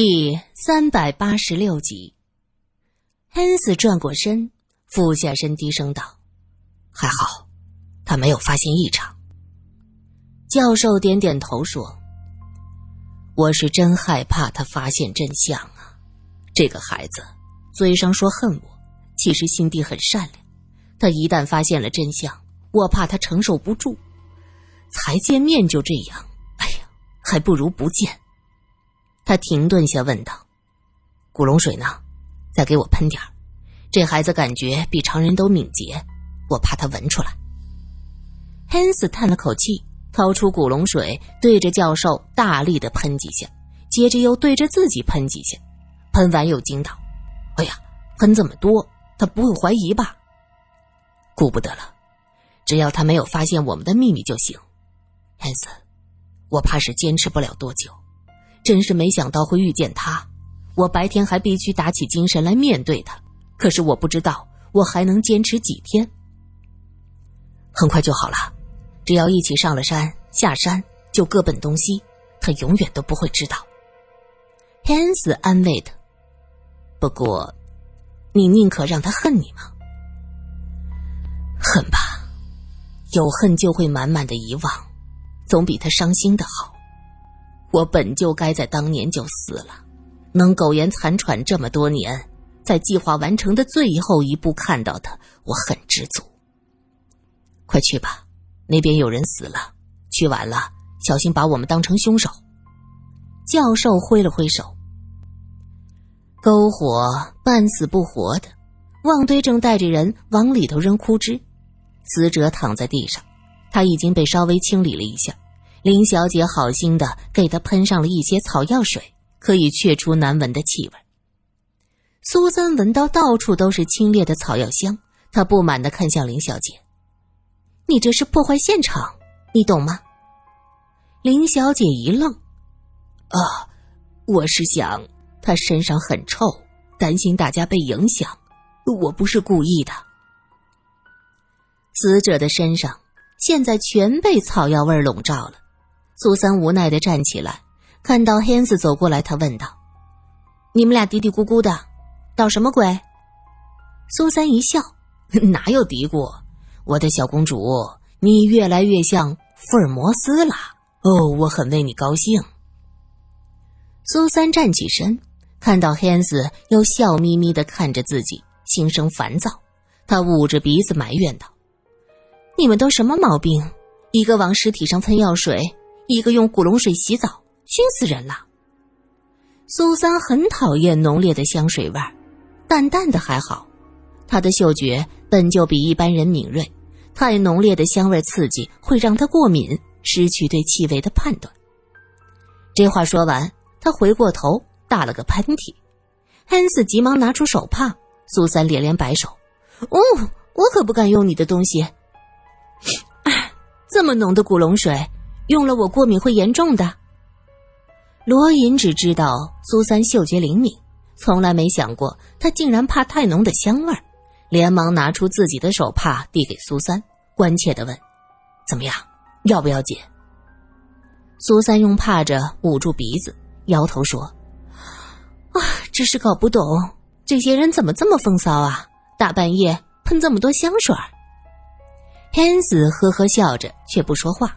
第三百八十六集，恩斯转过身，俯下身，低声道：“还好，他没有发现异常。”教授点点头说：“我是真害怕他发现真相啊！这个孩子嘴上说恨我，其实心地很善良。他一旦发现了真相，我怕他承受不住。才见面就这样，哎呀，还不如不见。”他停顿下问道：“古龙水呢？再给我喷点这孩子感觉比常人都敏捷，我怕他闻出来。”汉斯叹了口气，掏出古龙水，对着教授大力的喷几下，接着又对着自己喷几下。喷完又惊道：“哎呀，喷这么多，他不会怀疑吧？”顾不得了，只要他没有发现我们的秘密就行。汉斯，我怕是坚持不了多久。真是没想到会遇见他，我白天还必须打起精神来面对他，可是我不知道我还能坚持几天。很快就好了，只要一起上了山，下山就各奔东西，他永远都不会知道。汉斯安慰他。不过，你宁可让他恨你吗？恨吧，有恨就会满满的遗忘，总比他伤心的好。我本就该在当年就死了，能苟延残喘这么多年，在计划完成的最后一步看到他，我很知足。快去吧，那边有人死了，去晚了小心把我们当成凶手。教授挥了挥手。篝火半死不活的，旺堆正带着人往里头扔枯枝，死者躺在地上，他已经被稍微清理了一下。林小姐好心的给他喷上了一些草药水，可以去除难闻的气味。苏三闻到到处都是清冽的草药香，他不满的看向林小姐：“你这是破坏现场，你懂吗？”林小姐一愣：“啊，我是想他身上很臭，担心大家被影响，我不是故意的。”死者的身上现在全被草药味笼罩了。苏三无奈的站起来，看到黑子走过来，他问道：“你们俩嘀嘀咕咕的，捣什么鬼？”苏三一笑：“哪有嘀咕？我的小公主，你越来越像福尔摩斯了哦，我很为你高兴。”苏三站起身，看到黑子又笑眯眯的看着自己，心生烦躁，他捂着鼻子埋怨道：“你们都什么毛病？一个往尸体上喷药水。”一个用古龙水洗澡，熏死人了。苏三很讨厌浓烈的香水味儿，淡淡的还好。他的嗅觉本就比一般人敏锐，太浓烈的香味刺激会让他过敏，失去对气味的判断。这话说完，他回过头打了个喷嚏。汉斯急忙拿出手帕，苏三连连摆手：“哦，我可不敢用你的东西。这么浓的古龙水。”用了我过敏会严重的。罗隐只知道苏三嗅觉灵敏，从来没想过他竟然怕太浓的香味儿，连忙拿出自己的手帕递给苏三，关切的问：“怎么样，要不要紧？”苏三用帕子捂住鼻子，摇头说：“啊，真是搞不懂，这些人怎么这么风骚啊！大半夜喷这么多香水。”天子呵呵笑着，却不说话。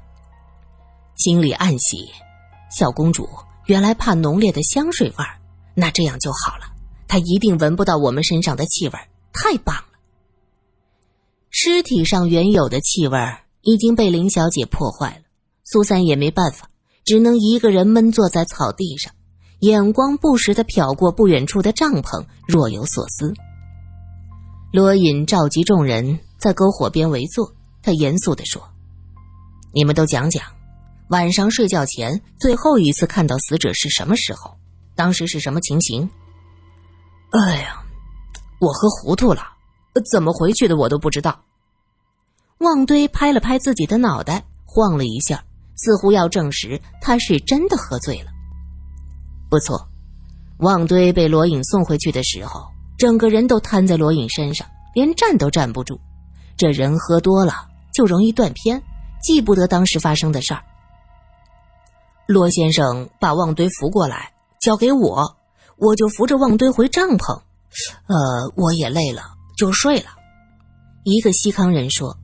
心里暗喜，小公主原来怕浓烈的香水味儿，那这样就好了，她一定闻不到我们身上的气味，太棒了。尸体上原有的气味已经被林小姐破坏了，苏三也没办法，只能一个人闷坐在草地上，眼光不时的瞟过不远处的帐篷，若有所思。罗隐召集众人在篝火边围坐，他严肃地说：“你们都讲讲。”晚上睡觉前最后一次看到死者是什么时候？当时是什么情形？哎呀，我喝糊涂了，怎么回去的我都不知道。旺堆拍了拍自己的脑袋，晃了一下，似乎要证实他是真的喝醉了。不错，旺堆被罗隐送回去的时候，整个人都瘫在罗隐身上，连站都站不住。这人喝多了就容易断片，记不得当时发生的事儿。罗先生把旺堆扶过来，交给我，我就扶着旺堆回帐篷。呃，我也累了，就睡了。一个西康人说：“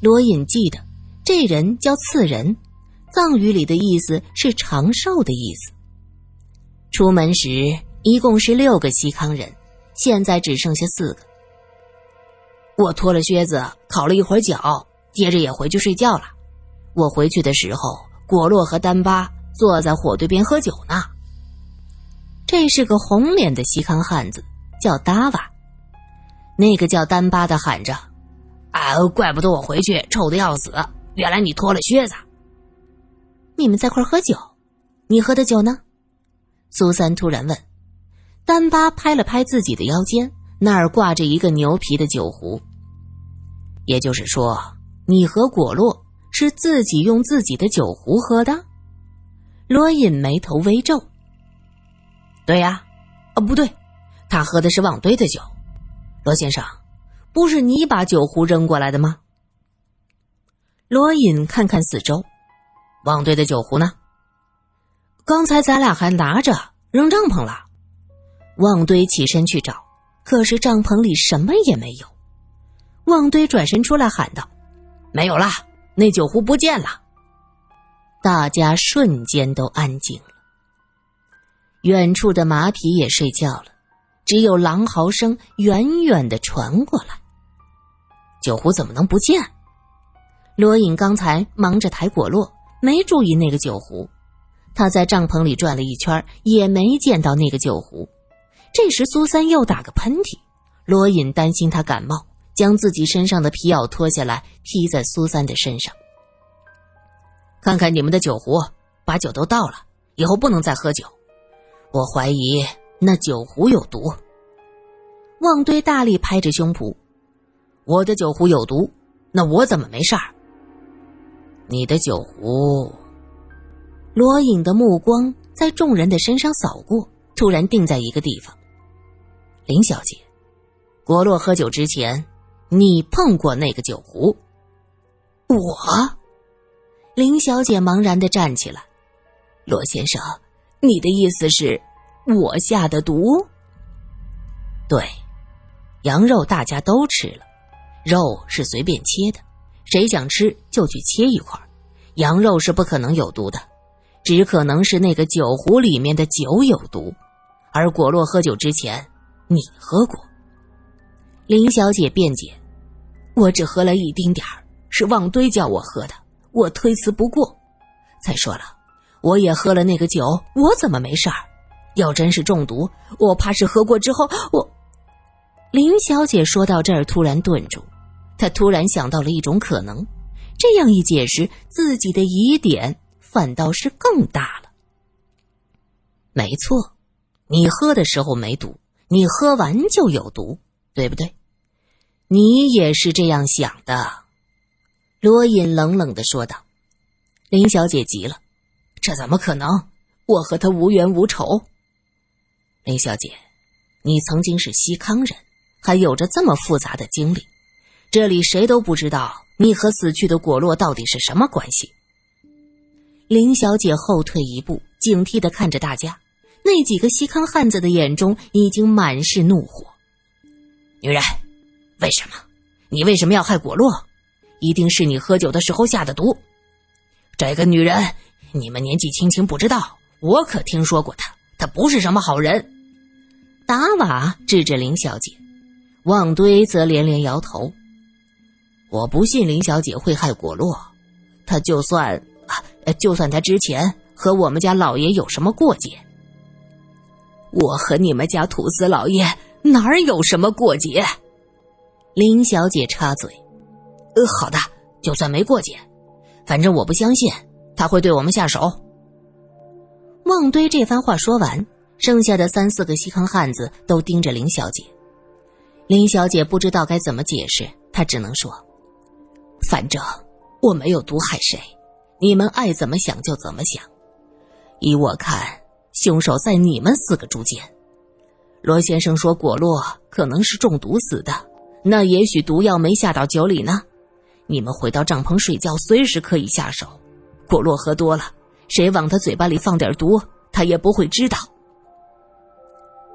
罗隐记得，这人叫次仁，藏语里的意思是长寿的意思。”出门时一共是六个西康人，现在只剩下四个。我脱了靴子，烤了一会儿脚，接着也回去睡觉了。我回去的时候，果洛和丹巴坐在火堆边喝酒呢。这是个红脸的西康汉子，叫达瓦。那个叫丹巴的喊着：“啊，怪不得我回去臭的要死！原来你脱了靴子。”你们在一块喝酒，你喝的酒呢？苏三突然问。丹巴拍了拍自己的腰间，那儿挂着一个牛皮的酒壶。也就是说，你和果洛是自己用自己的酒壶喝的？罗隐眉头微皱。对呀，哦不对，他喝的是旺堆的酒。罗先生，不是你把酒壶扔过来的吗？罗隐看看四周，旺堆的酒壶呢？刚才咱俩还拿着，扔帐篷了。旺堆起身去找，可是帐篷里什么也没有。旺堆转身出来喊道：“没有了，那酒壶不见了。”大家瞬间都安静了。远处的马匹也睡觉了，只有狼嚎声远远的传过来。酒壶怎么能不见？罗隐刚才忙着抬果洛，没注意那个酒壶。他在帐篷里转了一圈，也没见到那个酒壶。这时，苏三又打个喷嚏，罗隐担心他感冒，将自己身上的皮袄脱下来披在苏三的身上。看看你们的酒壶，把酒都倒了，以后不能再喝酒。我怀疑那酒壶有毒。旺堆大力拍着胸脯：“我的酒壶有毒，那我怎么没事儿？你的酒壶。”罗隐的目光在众人的身上扫过，突然定在一个地方。林小姐，国洛喝酒之前，你碰过那个酒壶？我。林小姐茫然的站起来，罗先生。你的意思是，我下的毒？对，羊肉大家都吃了，肉是随便切的，谁想吃就去切一块。羊肉是不可能有毒的，只可能是那个酒壶里面的酒有毒。而果洛喝酒之前，你喝过。林小姐辩解：“我只喝了一丁点儿，是旺堆叫我喝的，我推辞不过。再说了。”我也喝了那个酒，我怎么没事儿？要真是中毒，我怕是喝过之后我……林小姐说到这儿，突然顿住，她突然想到了一种可能，这样一解释，自己的疑点反倒是更大了。没错，你喝的时候没毒，你喝完就有毒，对不对？你也是这样想的？罗隐冷冷的说道。林小姐急了。这怎么可能？我和他无冤无仇。林小姐，你曾经是西康人，还有着这么复杂的经历，这里谁都不知道你和死去的果洛到底是什么关系。林小姐后退一步，警惕的看着大家，那几个西康汉子的眼中已经满是怒火。女人，为什么？你为什么要害果洛？一定是你喝酒的时候下的毒。这个女人。你们年纪轻轻不知道，我可听说过她，她不是什么好人。达瓦指着林小姐，旺堆则连连摇头。我不信林小姐会害果洛，她就算啊，就算她之前和我们家老爷有什么过节，我和你们家土司老爷哪儿有什么过节？林小姐插嘴：“呃，好的，就算没过节，反正我不相信。”他会对我们下手。旺堆这番话说完，剩下的三四个西康汉子都盯着林小姐。林小姐不知道该怎么解释，她只能说：“反正我没有毒害谁，你们爱怎么想就怎么想。依我看，凶手在你们四个中间。罗先生说果洛可能是中毒死的，那也许毒药没下到酒里呢。你们回到帐篷睡觉，随时可以下手。”果洛喝多了，谁往他嘴巴里放点毒，他也不会知道。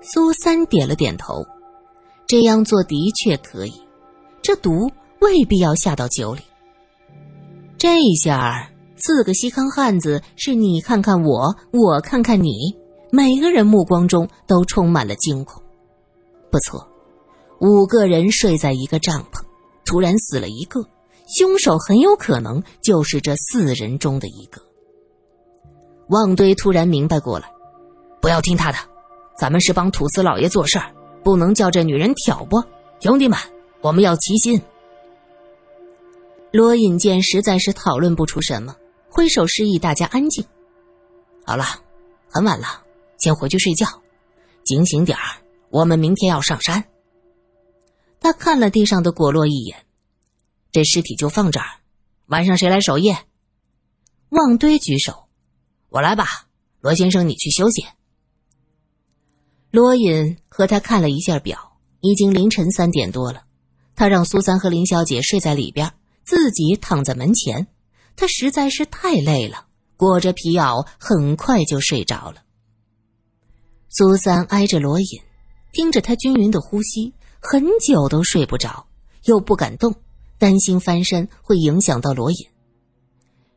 苏三点了点头，这样做的确可以，这毒未必要下到酒里。这下四个西康汉子是你看看我，我看看你，每个人目光中都充满了惊恐。不错，五个人睡在一个帐篷，突然死了一个，凶手很有可能就是这四人中的一个。旺堆突然明白过来，不要听他的。咱们是帮土司老爷做事儿，不能叫这女人挑拨。兄弟们，我们要齐心。罗隐见实在是讨论不出什么，挥手示意大家安静。好了，很晚了，先回去睡觉，警醒点儿。我们明天要上山。他看了地上的果洛一眼，这尸体就放这儿，晚上谁来守夜？旺堆举手，我来吧。罗先生，你去休息。罗隐和他看了一下表，已经凌晨三点多了。他让苏三和林小姐睡在里边，自己躺在门前。他实在是太累了，裹着皮袄，很快就睡着了。苏三挨着罗隐，听着他均匀的呼吸，很久都睡不着，又不敢动，担心翻身会影响到罗隐。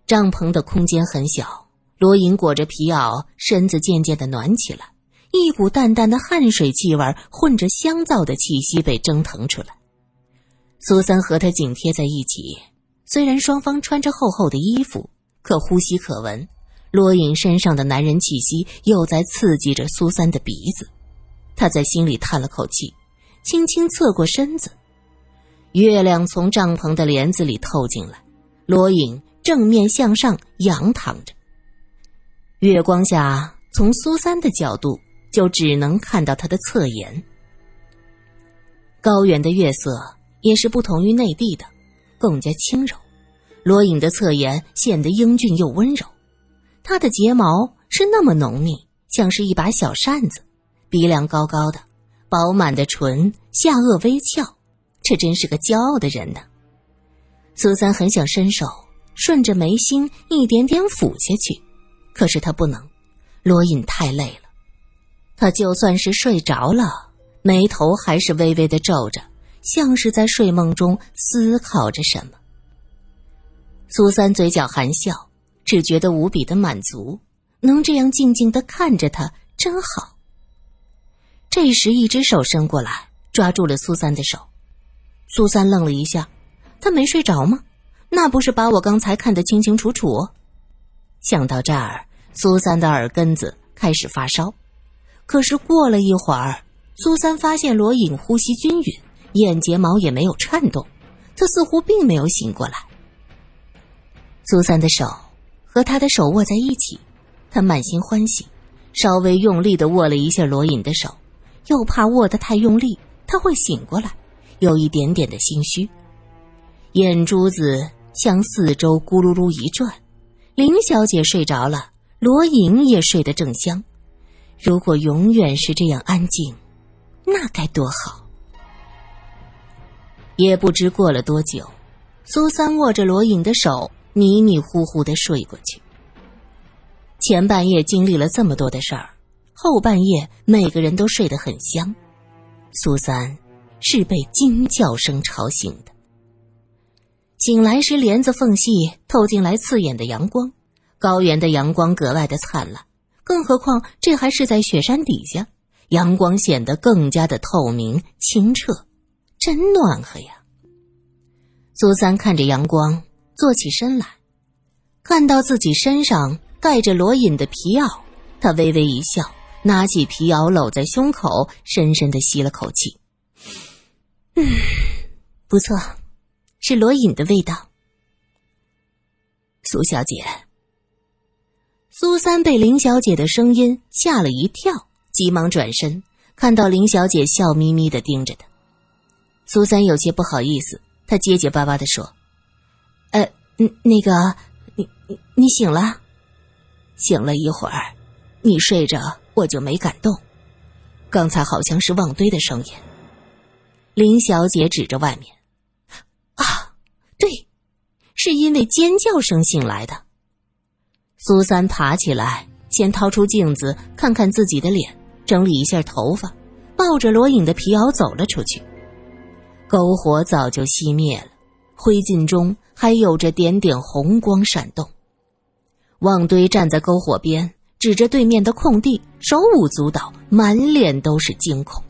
帐篷的空间很小，罗隐裹着皮袄，身子渐渐的暖起来。一股淡淡的汗水气味混着香皂的气息被蒸腾出来。苏三和他紧贴在一起，虽然双方穿着厚厚的衣服，可呼吸可闻。罗隐身上的男人气息又在刺激着苏三的鼻子，他在心里叹了口气，轻轻侧过身子。月亮从帐篷的帘子里透进来，罗隐正面向上仰躺着。月光下，从苏三的角度。就只能看到他的侧颜。高原的月色也是不同于内地的，更加轻柔。罗隐的侧颜显得英俊又温柔，他的睫毛是那么浓密，像是一把小扇子，鼻梁高高的，饱满的唇，下颚微翘，这真是个骄傲的人呢。苏三很想伸手顺着眉心一点点抚下去，可是他不能，罗隐太累了。他就算是睡着了，眉头还是微微的皱着，像是在睡梦中思考着什么。苏三嘴角含笑，只觉得无比的满足，能这样静静的看着他真好。这时，一只手伸过来，抓住了苏三的手。苏三愣了一下，他没睡着吗？那不是把我刚才看得清清楚楚？想到这儿，苏三的耳根子开始发烧。可是过了一会儿，苏三发现罗隐呼吸均匀，眼睫毛也没有颤动，他似乎并没有醒过来。苏三的手和他的手握在一起，他满心欢喜，稍微用力的握了一下罗隐的手，又怕握得太用力他会醒过来，有一点点的心虚，眼珠子向四周咕噜噜一转。林小姐睡着了，罗隐也睡得正香。如果永远是这样安静，那该多好！也不知过了多久，苏三握着罗隐的手，迷迷糊糊的睡过去。前半夜经历了这么多的事儿，后半夜每个人都睡得很香。苏三是被惊叫声吵醒的。醒来时，帘子缝隙透进来刺眼的阳光，高原的阳光格外的灿烂。更何况，这还是在雪山底下，阳光显得更加的透明清澈，真暖和呀。苏三看着阳光，坐起身来，看到自己身上盖着罗隐的皮袄，他微微一笑，拿起皮袄搂在胸口，深深的吸了口气。嗯，不错，是罗隐的味道。苏小姐。苏三被林小姐的声音吓了一跳，急忙转身，看到林小姐笑眯眯的盯着他。苏三有些不好意思，他结结巴巴的说：“呃，那个，你你你醒了？醒了一会儿，你睡着，我就没敢动。刚才好像是旺堆的声音。”林小姐指着外面：“啊，对，是因为尖叫声醒来的。”苏三爬起来，先掏出镜子看看自己的脸，整理一下头发，抱着罗隐的皮袄走了出去。篝火早就熄灭了，灰烬中还有着点点红光闪动。旺堆站在篝火边，指着对面的空地，手舞足蹈，满脸都是惊恐。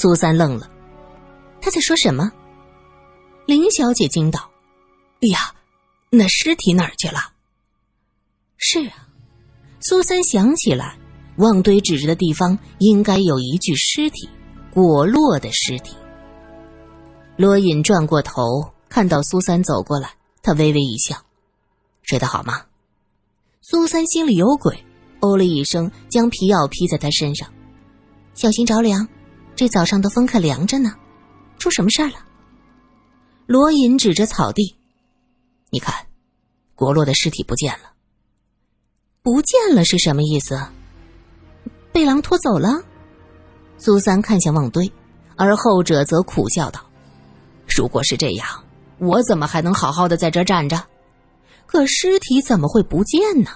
苏三愣了，他在说什么？林小姐惊道：“哎呀，那尸体哪儿去了？”是啊，苏三想起来，旺堆指着的地方应该有一具尸体，果落的尸体。罗隐转过头，看到苏三走过来，他微微一笑：“睡得好吗？”苏三心里有鬼，哦了一声，将皮袄披在他身上，小心着凉。这早上的风可凉着呢，出什么事儿了？罗隐指着草地：“你看，国洛的尸体不见了。不见了是什么意思？被狼拖走了？”苏三看向旺堆，而后者则苦笑道。如果是这样，我怎么还能好好的在这站着？可尸体怎么会不见呢？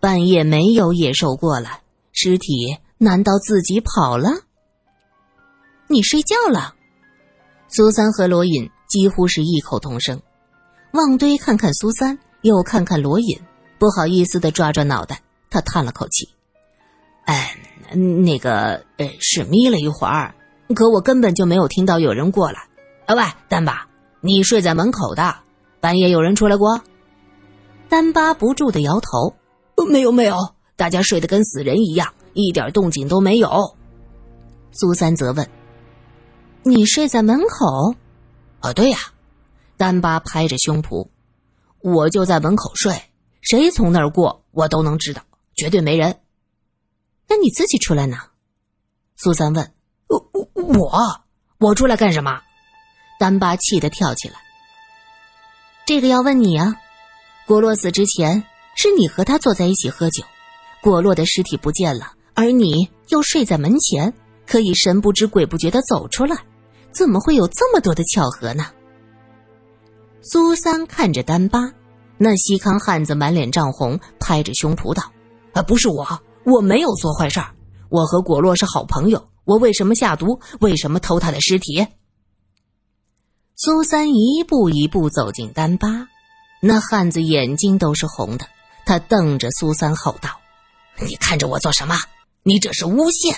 半夜没有野兽过来，尸体难道自己跑了？你睡觉了？苏三和罗隐几乎是异口同声。旺堆看看苏三，又看看罗隐，不好意思的抓抓脑袋，他叹了口气：“哎，那个，呃，是眯了一会儿，可我根本就没有听到有人过来。”哎喂，丹巴，你睡在门口的，半夜有人出来过？丹巴不住的摇头，没有没有，大家睡得跟死人一样，一点动静都没有。苏三则问：“你睡在门口？”啊，对呀。丹巴拍着胸脯：“我就在门口睡，谁从那儿过，我都能知道，绝对没人。”那你自己出来呢？苏三问：“我我我出来干什么？”丹巴气得跳起来。这个要问你啊，果洛死之前是你和他坐在一起喝酒，果洛的尸体不见了，而你又睡在门前，可以神不知鬼不觉的走出来，怎么会有这么多的巧合呢？苏三看着丹巴，那西康汉子满脸涨红，拍着胸脯道：“啊，不是我，我没有做坏事儿，我和果洛是好朋友，我为什么下毒？为什么偷他的尸体？”苏三一步一步走进丹巴，那汉子眼睛都是红的。他瞪着苏三吼道：“你看着我做什么？你这是诬陷！”